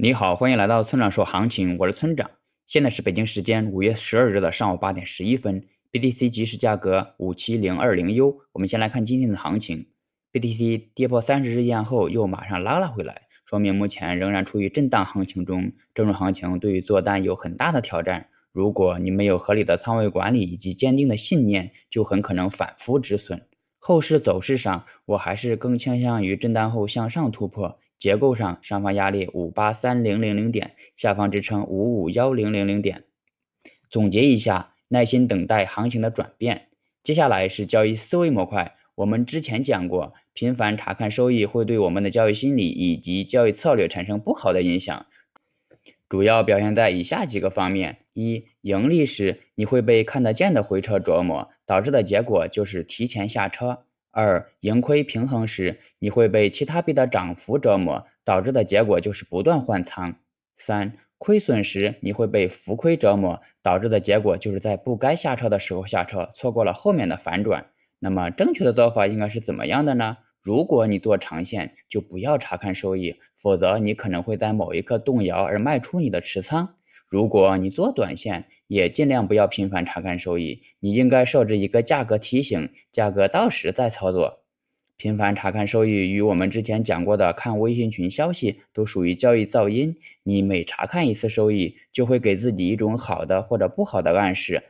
你好，欢迎来到村长说行情，我是村长。现在是北京时间五月十二日的上午八点十一分，BTC 即时价格五七零二零 U。我们先来看今天的行情，BTC 跌破三十日线后又马上拉了回来，说明目前仍然处于震荡行情中。这种行情对于做单有很大的挑战。如果你没有合理的仓位管理以及坚定的信念，就很可能反复止损。后市走势上，我还是更倾向于震荡后向上突破。结构上，上方压力五八三零零零点，下方支撑五五幺零零零点。总结一下，耐心等待行情的转变。接下来是交易思维模块。我们之前讲过，频繁查看收益会对我们的交易心理以及交易策略产生不好的影响，主要表现在以下几个方面：一、盈利时你会被看得见的回撤折磨，导致的结果就是提前下车。二、盈亏平衡时，你会被其他币的涨幅折磨，导致的结果就是不断换仓。三、亏损时，你会被浮亏折磨，导致的结果就是在不该下车的时候下车，错过了后面的反转。那么正确的做法应该是怎么样的呢？如果你做长线，就不要查看收益，否则你可能会在某一刻动摇而卖出你的持仓。如果你做短线，也尽量不要频繁查看收益。你应该设置一个价格提醒，价格到时再操作。频繁查看收益与我们之前讲过的看微信群消息都属于交易噪音。你每查看一次收益，就会给自己一种好的或者不好的暗示。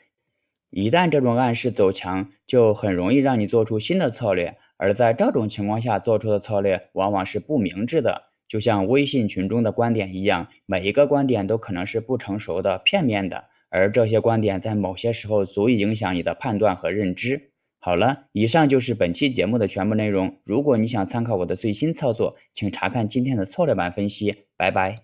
一旦这种暗示走强，就很容易让你做出新的策略。而在这种情况下做出的策略，往往是不明智的。就像微信群中的观点一样，每一个观点都可能是不成熟的、片面的，而这些观点在某些时候足以影响你的判断和认知。好了，以上就是本期节目的全部内容。如果你想参考我的最新操作，请查看今天的策略版分析。拜拜。